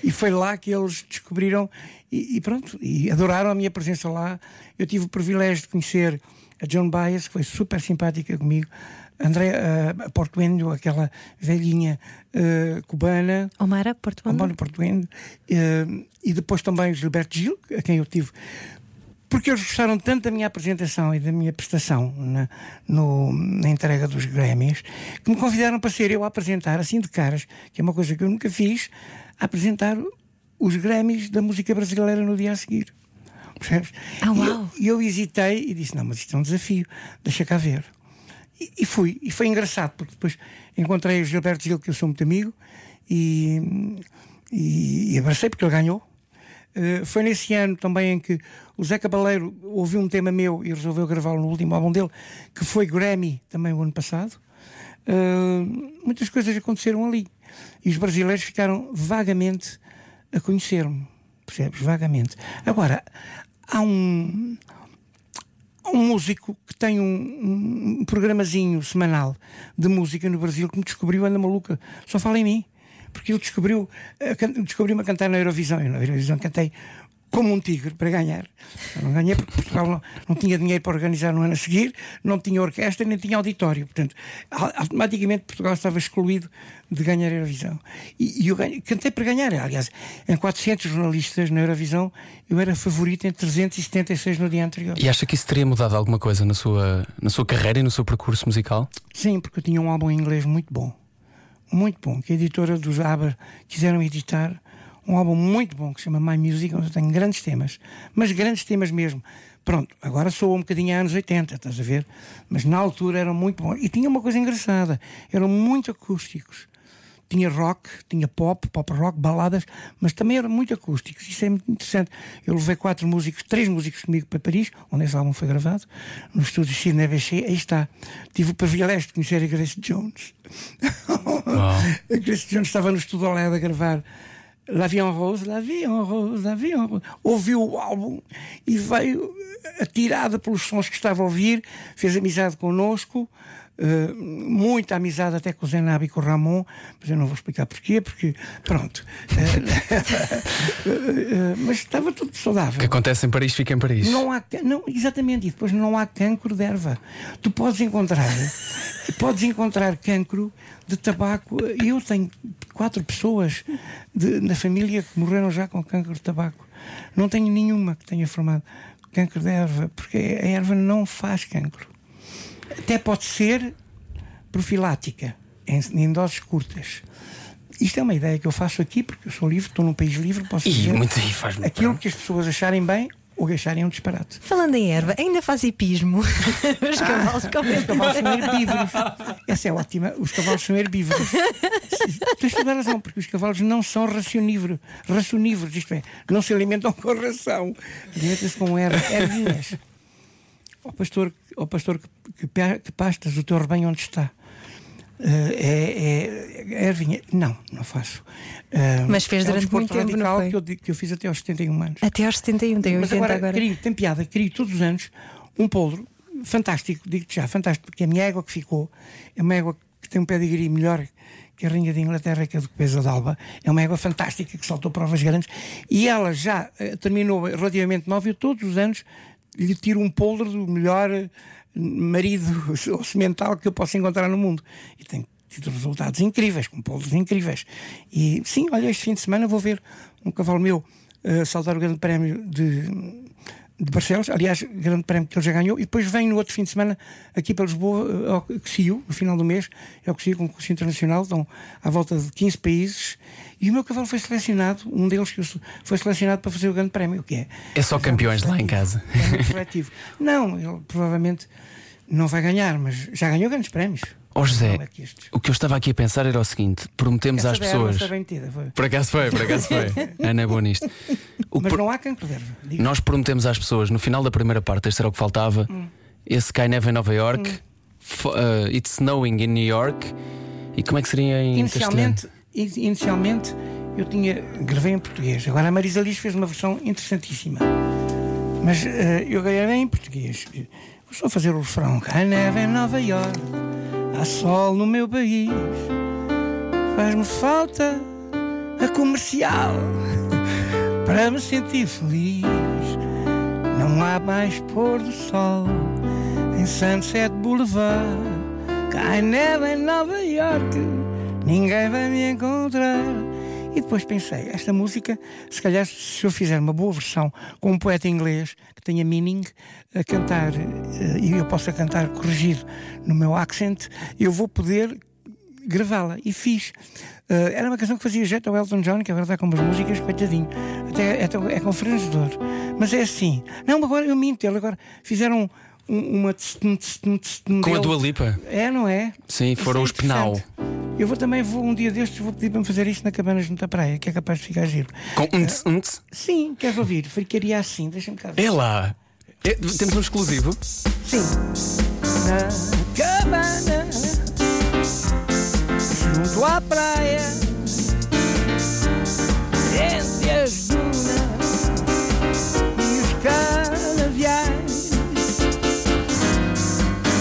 e foi lá que eles descobriram e, e pronto, e adoraram a minha presença lá. Eu tive o privilégio de conhecer a John Baez, que foi super simpática comigo André uh, Portuendo, aquela velhinha uh, cubana. Omara, Porto Bando? Amónio Portuendo uh, e depois também o Gilberto Gil, a quem eu tive porque eles gostaram tanto da minha apresentação e da minha prestação na, no- na entrega dos Grammys que me convidaram para ser eu a apresentar, assim de caras, que é uma coisa que eu nunca fiz, a apresentar os Grammys da música brasileira no dia a seguir. Percebes? Ah, E uau. eu- E eu, hesitei e disse: Não, mas isto é um desafio, deixa cá ver. E, e fui, e foi engraçado, porque depois encontrei o Gilberto Gil, que eu sou muito amigo, e, e, e abracei porque ele ganhou. Uh, foi nesse ano também em que o Zé Cabaleiro ouviu um tema meu e resolveu gravá-lo no último álbum dele, que foi Grammy também o ano passado. Uh, muitas coisas aconteceram ali. E os brasileiros ficaram vagamente a conhecer-me. Percebes? Vagamente. Agora, há um, um músico que tem um, um programazinho semanal de música no Brasil que me descobriu, anda maluca, só fala em mim. Porque ele descobriu, descobriu-me a cantar na Eurovisão. E na Eurovisão cantei como um tigre para ganhar. Eu não ganhei porque Portugal não, não tinha dinheiro para organizar no ano a seguir, não tinha orquestra nem tinha auditório. Portanto, au- automaticamente Portugal estava excluído de ganhar a Eurovisão. E, e eu ganhei- cantei para ganhar. Aliás, em 400 jornalistas na Eurovisão, eu era favorito em 376 no dia anterior. E acha que isso teria mudado alguma coisa na sua, na sua carreira e no seu percurso musical? Sim, porque eu tinha um álbum em inglês muito bom. Muito bom. Que a editora dos ABBA quiseram editar. Um álbum muito bom que se chama My Music, onde tenho grandes temas. Mas grandes temas mesmo. Pronto, agora sou um bocadinho a anos 80, estás a ver? Mas na altura eram muito bons. E tinha uma coisa engraçada: eram muito acústicos. tinha rock, tinha pop, pop rock, baladas, mas também era muito acústico. Isso é muito interessante. Eu levei quatro músicos, três músicos comigo para Paris, onde esse álbum foi gravado, no estúdio Sidney BC. Aí está. Tive o privilégio de conhecer a Grace Jones. a Grace Jones estava no estúdio ao lado a gravar. La Vie en Rose, La Vie en Rose, La Vie en Rose. Ouviu o álbum e veio atirada pelos sons que estava a ouvir, fez amizade connosco, uh, muita amizade até com o Zenab e com o Ramon, mas eu não vou explicar porquê, porque pronto. Uh, uh, mas estava tudo saudável. O que acontece em Paris fica em Paris. Não há, não, exatamente, e depois não há cancro de erva. Tu podes encontrar, podes encontrar cancro de tabaco. Eu tenho quatro pessoas de, na família que morreram já com cancro de tabaco. Não tenho nenhuma que tenha formado cancro de erva, porque a erva não faz cancro. Até pode ser profilática, em, em doses curtas. Isto é uma ideia que eu faço aqui, porque eu sou livre, estou num país livre, posso dizer muito, faz aquilo que as pessoas acharem bem ou acharem um disparate. Falando em erva, ainda faz hipismo. Os cavalos comem. Os cavalos são herbívoros. Essa é ótima. Os cavalos são herbívoros. Tens toda a razão, porque os cavalos não são racionívoros. Racionívoros, isto é, não se alimentam com ração. Alimentam-se com erva, ervinhas. Ó pastor, ó pastor que, que, que pastas o teu rebanho onde está. Uh, é, é, é. Não, não faço. Uh, Mas fez é um durante muito tempo, radical não foi? Que, eu, que eu fiz até aos 71 anos. Até aos 71, tem 80 Mas agora, agora. Crio, tem piada, crio todos os anos um poldro fantástico, digo-te já, fantástico, porque a minha égua que ficou é uma égua que tem um pedigree melhor que a Rainha de Inglaterra, que é do Pesa d'Alba, é uma égua fantástica que saltou provas grandes e ela já eh, terminou relativamente nova e todos os anos lhe tiro um poldro do melhor eh, marido ou semental que eu possa encontrar no mundo. E tem tido resultados incríveis, com poldros incríveis. E sim, olha, este fim de semana vou ver um cavalo meu uh, saltar o grande prémio de, de Barcelos, aliás, grande prémio que ele já ganhou, e depois vem no outro fim de semana aqui para Lisboa, uh, ao CIO, no final do mês, é o CIO, concurso internacional, estão à volta de 15 países, e o meu cavalo foi selecionado, um deles que foi selecionado para fazer o grande prémio, o que é? É só campeões lá em casa. É seletivo. Não, ele provavelmente não vai ganhar, mas já ganhou grandes prémios. Ó José, Não é o que eu estava aqui a pensar era o seguinte: prometemos Essa às pessoas. foi. Por acaso foi, por acaso foi. Ana é boa nisto. O Mas não há erva. digo. Nós prometemos às pessoas, no final da primeira parte, este era o que faltava. Hum. Esse cai neve em Nova York, fo- uh, It's Snowing in New York. E como é que seria em castelhano? Inicialmente, in- inicialmente eu tinha gravei em português. Agora a Marisa Liz fez uma versão interessantíssima. Mas eh, eu gravei em português. Vou só fazer o refrão. Cai neve em Nova York, há sol no meu país. Faz-me falta a comercial para me sentir feliz. Não há mais pôr do sol em Sunset Boulevard. Cai neve em Nova York, ninguém vai me encontrar. E depois pensei, esta música, se calhar se eu fizer uma boa versão com um poeta inglês que tenha meaning a cantar, eh, e eu possa cantar corrigido no meu accent, eu vou poder gravá-la e fiz. Eh, era uma canção que fazia jeito ao Elton John, que agora está com umas músicas, coitadinho. Até, até é confrancedor. Mas é assim. Não, agora eu minto. Ele agora fizeram uma. tss, tss, tss, Com a. Dua Lipa? É, não é? Sim, Isso foram é os Penal. Eu vou também, vou um dia destes, vou pedir para me fazer isto na Cabana junto à praia, que é capaz de ficar giro. Com unts, unts. Sim, queres ouvir? Ficaria assim, deixa-me cá ver. É lá. É, temos um exclusivo. Sim. Na cabana, junto à praia, entre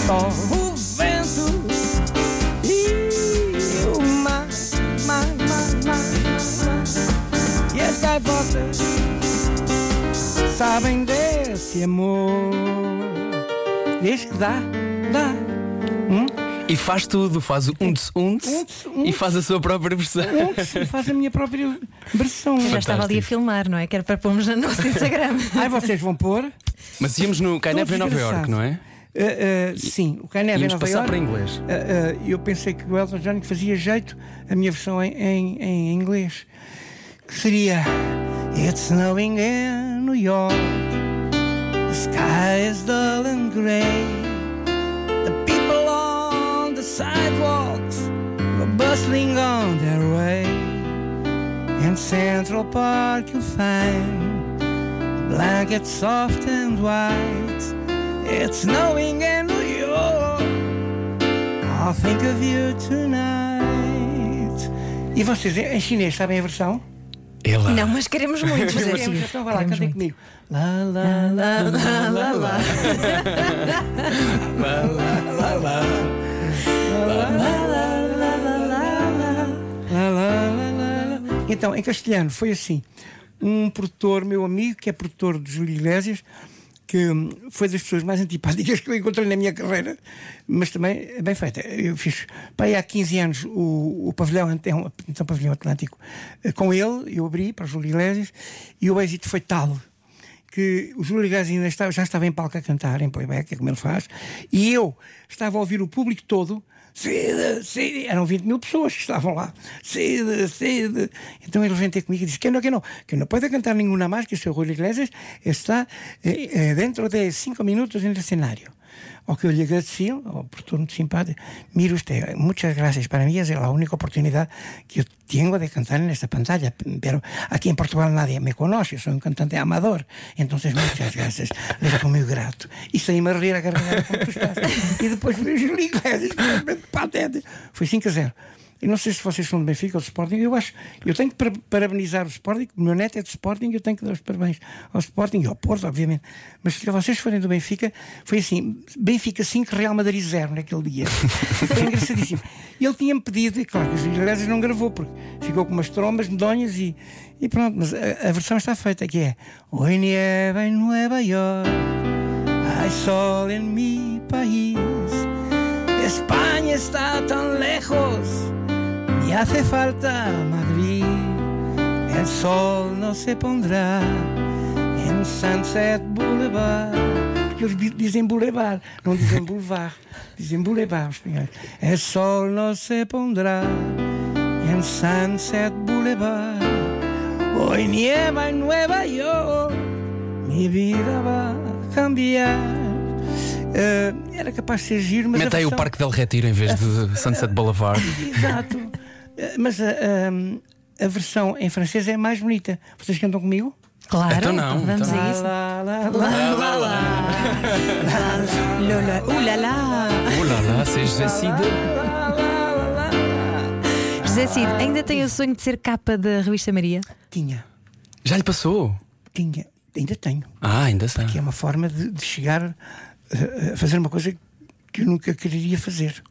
só o vento e o mar, mar, mar, mar, e as gaivotas sabem desse amor. Vês que dá, dá. Hum? E faz tudo, faz o unts, unts, Unts, e unts. faz a sua própria versão. Se faz a minha própria versão. Já estava ali a filmar, não é? Que era para pormos no nosso Instagram. Ai, vocês vão pôr? Mas íamos no Cai Neve em Nova. York, não é? Uh, uh, sim, o Caneve em Nova passar York. para inglês. Uh, eu pensei que o Elton John fazia jeito a minha versão em, em, em inglês. Que seria It's snowing in New York. The sky is dull and grey. The people on the sidewalks were bustling on their Central Park you'll find blankets soft and white. It's snowing in New York. I'll think of you tonight. E vocês em chinês sabem a versão? Ela. Não, mas queremos muito, José Queremos, então vai lá, Queremos cantem muito. comigo. Lá, lá, lá, lá, lá, lá. Lá, lá, lá, lá, lá. Então, em castelhano, foi assim. Um produtor, meu amigo, que é produtor de Júlio Iglesias, que foi das pessoas mais antipáticas que eu encontrei na minha carreira, mas também é bem feita. Eu fiz, pá, aí há 15 anos, o, o pavilhão, então, pavilhão Atlântico, eh, com ele, eu abri para Júlio Iglesias, e o êxito foi tal que o Júlio Iglesias ainda estava, já estava em palco a cantar, em playback, é como ele faz, e eu estava a ouvir o público todo. Cida, Cida, eram 20 mil pessoas que estavam lá. Cida, Cida. Então ele vem ter comigo e disse: Que não, que não, que não pode cantar nenhuma más, que o seu Julio Iglesias está eh, eh, dentro de 5 minutos no escenario. Ao que eu lhe ao produtor muito simpático, mire usted, muchas gracias, para mí es la única oportunidad que yo tengo de cantar en esta pantalla, pero aquí en Portugal nadie me conoce, soy un cantante amador, entonces muchas gracias, le fico muy grato. E saí-me a rir a estás. E depois vejo o Iglesias, completamente patético. Foi 5 a 0. E não sei se vocês são do Benfica ou do Sporting, eu acho, eu tenho que para- parabenizar o Sporting, o meu neto é do Sporting, eu tenho que dar os parabéns ao Sporting e ao Porto, obviamente. Mas se vocês forem do Benfica, foi assim: Benfica 5, Real Madrid 0 naquele dia. Foi engraçadíssimo. E ele tinha-me pedido, e claro que os Iglesias não gravou, porque ficou com umas trombas medonhas e, e pronto, mas a, a versão está feita, que é Hoy nieva em Nueva York, hay sol en mi país. España está tan lejos, ni hace falta Madrid. El sol no se pondrá en Sunset Boulevard. Eles di- dizem Boulevard, não dizem Boulevard, dizem Boulevard. El sol no se pondrá en Sunset Boulevard. Hoy nieva en Nueva York, mi vida va a cambiar. Eh, era capaz de ser giro, mas Mete aí o versão- Parque del Retiro em vez de Sunset Boulevard. Exato. Mas a, a- a versão em francês é mais bonita. Vocês cantam comigo? Claro, Então não, vamos então a Lá, isso. lá, lá, lá, lá, lá. Uh, lá, lá. Olá, lá, seja Cid. Lá, lá, lá, lá. José Cid, ainda tem o sonho de ser capa da revista Maria? Tinha, Já lhe passou? tinha, ainda tenho. Ah, ainda está. Que é uma forma de, de chegar a fazer uma coisa que eu nunca quereria fazer.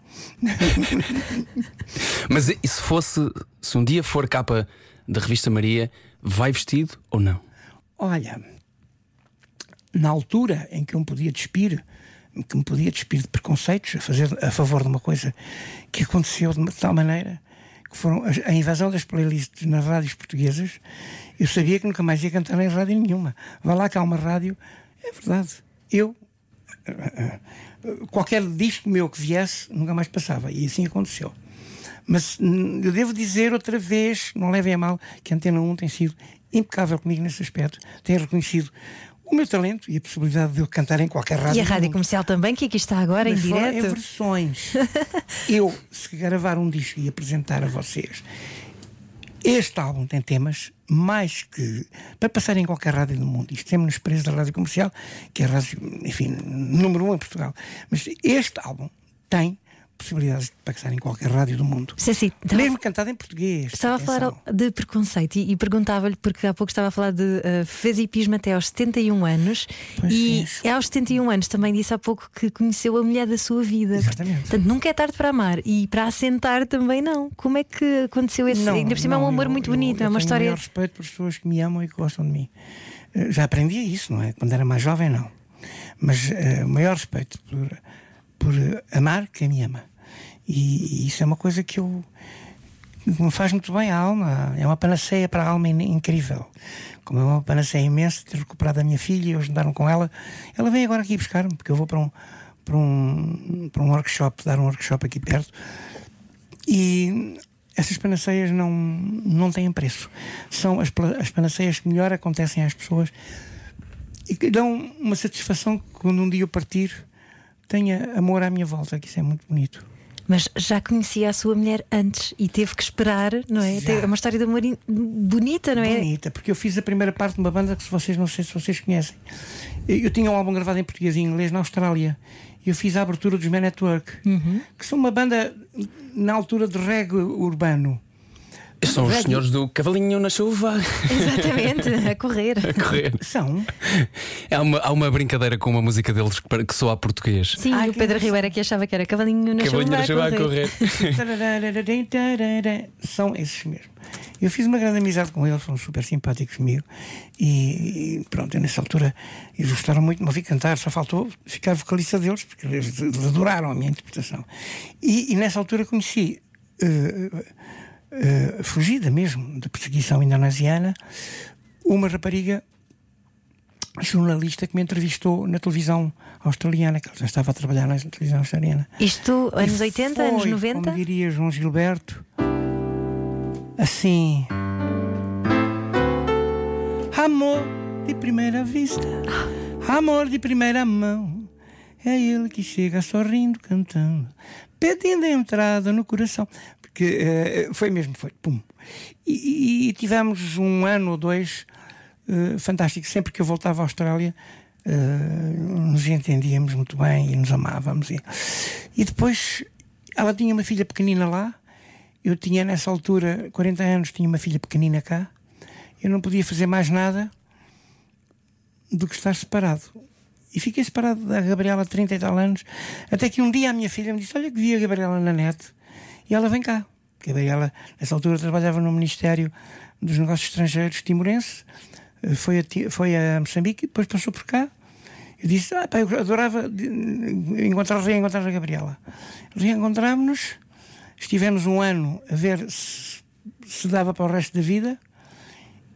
Mas e se fosse, se um dia for capa da revista Maria, vai vestido ou não? Olha, na altura em que eu me podia despir, que me podia despir de preconceitos, a fazer a favor de uma coisa que aconteceu de tal maneira, que foram a, invasão das playlists nas rádios portuguesas, eu sabia que nunca mais ia cantar em rádio nenhuma. Vá lá há uma rádio, é verdade. Eu qualquer disco meu que viesse nunca mais passava e assim aconteceu. Mas hum, eu devo dizer outra vez, não levem a mal, que a Antena 1 tem sido impecável comigo nesse aspecto, tem reconhecido o meu talento e a possibilidade de eu cantar em qualquer rádio. E a rádio comercial também, que aqui está agora em Mas em direto. versões. eu, se gravar um disco e apresentar a vocês, este álbum tem temas mais que para passar em qualquer rádio do mundo. Isto temos nos preços da rádio comercial, que é a rádio, enfim, número um em Portugal. Mas este álbum tem possibilidades de passar em qualquer rádio do mundo. Cid, estava- Mesmo cantado em português. Estava a falar atenção. de preconceito e, e perguntava-lhe, porque há pouco estava a falar de uh, fez hipismo até aos 71 anos Pois e fiz. é aos 71 anos também disse há pouco que conheceu a mulher da sua vida. Exatamente. Portanto, nunca é tarde para amar e para assentar também não. Como é que aconteceu esse? Não, Ainda por cima é um não, amor eu- muito eu- bonito, eu é uma tenho história. maior respeito por pessoas que me amam e que gostam de mim. Eh, Já aprendi isso, não é? Quando era mais jovem, não. Mas eh, o maior respeito por, por amar quem me ama. E, e isso é uma coisa que eu me faz muito bem à alma. É uma panaceia para a alma in- incrível. Como é uma panaceia imensa ter recuperado a minha filha e hoje andaram com ela. Ela vem agora aqui buscar-me, porque eu vou para um, para um, para um workshop, dar um workshop aqui perto. E essas panaceias não, não têm preço. São as, as panaceias que melhor acontecem às pessoas e que dão uma satisfação que quando um dia eu partir tenha amor à minha volta, que isso é muito bonito. Mas já conhecia a sua mulher antes e teve que esperar, não é? Já. É uma história de amor bonita, não é? Bonita, porque eu fiz a primeira parte de uma banda que se vocês não sei se vocês conhecem. Eu tinha um álbum gravado em português e inglês na Austrália. E eu fiz a abertura dos Man Network, que são uma banda na altura de reggae urbano. São os senhores do Cavalinho na Chuva Exatamente, a correr. a correr. São. Há uma, há uma brincadeira com uma música deles que, que soa a português. Sim, Ai, o Pedro. Ribeiro que achava que era cavalinho na Cavalinho na Chuva chuva a correr. São esses mesmo. Eu fiz uma grande amizade com eles, foram super simpáticos comigo. E, e pronto, eu nessa altura eles gostaram muito de me ouvir cantar, só faltou ficar vocalista deles, porque eles adoraram a minha interpretação. E, e nessa altura conheci, eh, eh, fugida mesmo da perseguição indonesiana, uma rapariga jornalista que me entrevistou na televisão australiana, que ela já estava a trabalhar na televisão australiana. Isto, anos 80, Foi, anos 90? Como diria João Gilberto, assim. Amor de primeira vista, amor de primeira mão. É ele que chega sorrindo, cantando, pedindo a entrada no coração. Porque eh, foi mesmo, foi. Pum. E, e- tivemos um ano ou dois fantásticos. Sempre que eu voltava à Austrália, eh, nos entendíamos muito bem e nos amávamos. E, e depois ela tinha uma filha pequenina lá. Eu tinha nessa altura 40 anos, tinha uma filha pequenina cá. Eu não podia fazer mais nada do que estar separado. E fiquei separado da Gabriela há 30 e tal anos. Até que um dia a minha filha me disse: Olha, que vi a Gabriela na net. E ela vem cá. A Gabriela, nessa altura, trabalhava no Ministério dos Negócios Estrangeiros timorense. Eh, Foi a, foi a Moçambique e depois passou por cá. Eu disse: Ah, pá, eu adorava de- encontrar, reencontrar a Gabriela. Reencontrámos-nos. Estivemos um ano a ver se, se dava para o resto da vida.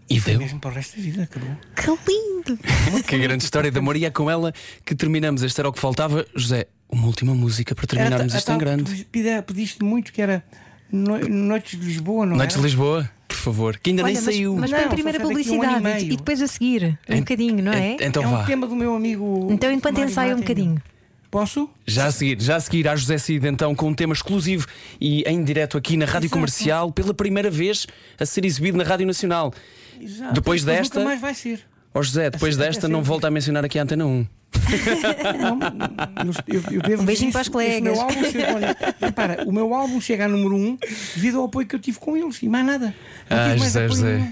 E Foi deu. mesmo para o resto da vida, acabou. Que lindo! Que grande história de amor. E é com ela que terminamos. Este era o que faltava. José, uma última música para terminarmos isto em grande. Pediste muito que era no- Noites de Lisboa, não Noites de? Lisboa, por favor, que ainda Olha, nem mas, saiu. mas primeiro a sai daqui a um ano e publicidade e depois a seguir, um bocadinho, não é? En- Então é um tema do meu amigo. Então, enquanto ensaia um bocadinho. Posso? Já a seguir, já a seguir, a José Cid, então, com um tema exclusivo e em direto aqui na Rádio Exato. Comercial, pela primeira vez a ser exibido na Rádio Nacional. Exato. Depois Mas desta- Nunca mais vai ser. Ó José, depois Até desta, ser não um volta a mencionar aqui a Antena 1. Não, eu, eu- devo Um beijinho para os colegas. esse meu álbum chegou, olha, repara, o meu álbum chega a número 1 um devido ao apoio que eu tive com eles e mais nada. Não Ah, José, José.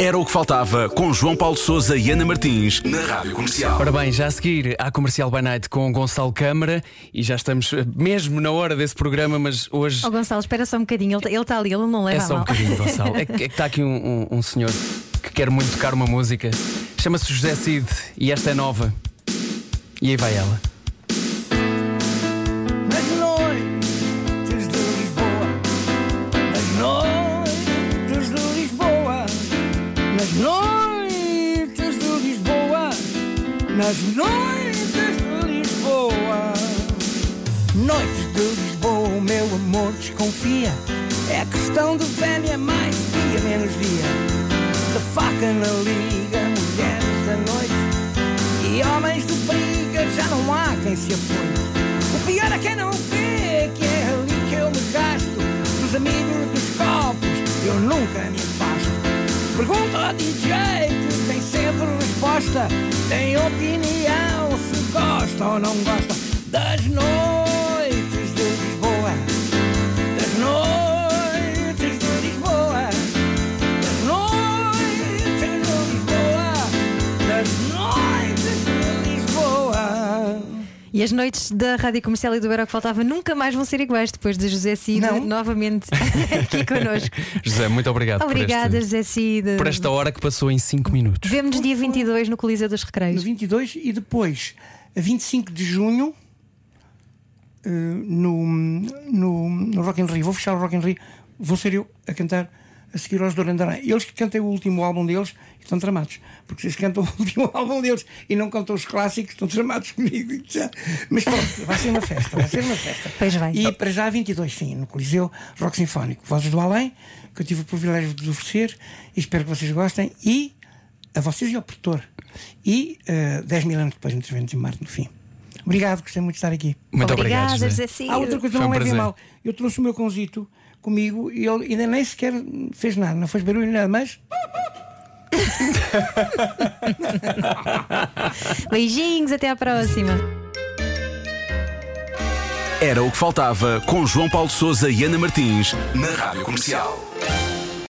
Era o que faltava com João Paulo Souza e Ana Martins na Rádio Comercial. Ora bem, já a seguir à Comercial by Night com Gonçalo Câmara e já estamos eh, mesmo na hora desse programa, mas hoje Ó Gonçalo, espera só um bocadinho, ele está ali, ele não leva é a só um bocadinho, Gonçalo. É, que- é que está aqui um, um- um senhor que quer muito tocar uma música, chama-se José Cid e esta é nova. E aí vai ela. Nas noites de Lisboa, nas noites de Lisboa, nas noites de Lisboa, nas noites de Lisboa. Noites de o meu amor desconfia. É questão de velha, mais dia, menos dia. De faca na liga, mulheres da noite. E homens de briga já não há quem se apoie. O pior é quem não vê que é ali que eu me gasto. Dos amigos dos copos, eu nunca me afasto. Pergunta ao DJ que tem sempre resposta. Tem opinião se gosta ou não gosta. Das noites E as noites da Rádio Comercial e do Era o que faltava nunca mais vão ser iguais depois de José Cid Não. novamente aqui connosco. José, muito obrigado Obrigada, por, este- José Cid. por esta hora que passou em 5 minutos. Vemo-nos dia 22 no Coliseu dos No Recreios. 22 e depois, a 25 de junho, eh, no, no, no Rock in Rio, vou fechar o Rock in Rio, vou ser eu a cantar a seguir aos Durandarã. Eles que cantem o último álbum deles estão tramados, porque vocês cantam o último álbum deles e não cantam os clássicos, estão tramados comigo. Já. Mas pronto, vai ser uma festa, vai ser uma festa. Pois vai. E para já 22, sim, no Coliseu Rock Sinfónico, Vozes do Além, que eu tive o privilégio de oferecer e espero que vocês gostem. E a vocês e ao produtor. E eh, 10 mil anos depois, intervemos em Marte no fim. Obrigado, gostei muito de estar aqui. Muito Obrigada, obrigado. José. Há outra coisa, Foi um não levem prazer. mal. Eu trouxe o meu cãozito comigo e ele ainda nem sequer fez nada, não fez barulho nada, mas Beijinhos, até à próxima. Era o que faltava com João Paulo Souza e Ana Martins na Rádio Comercial.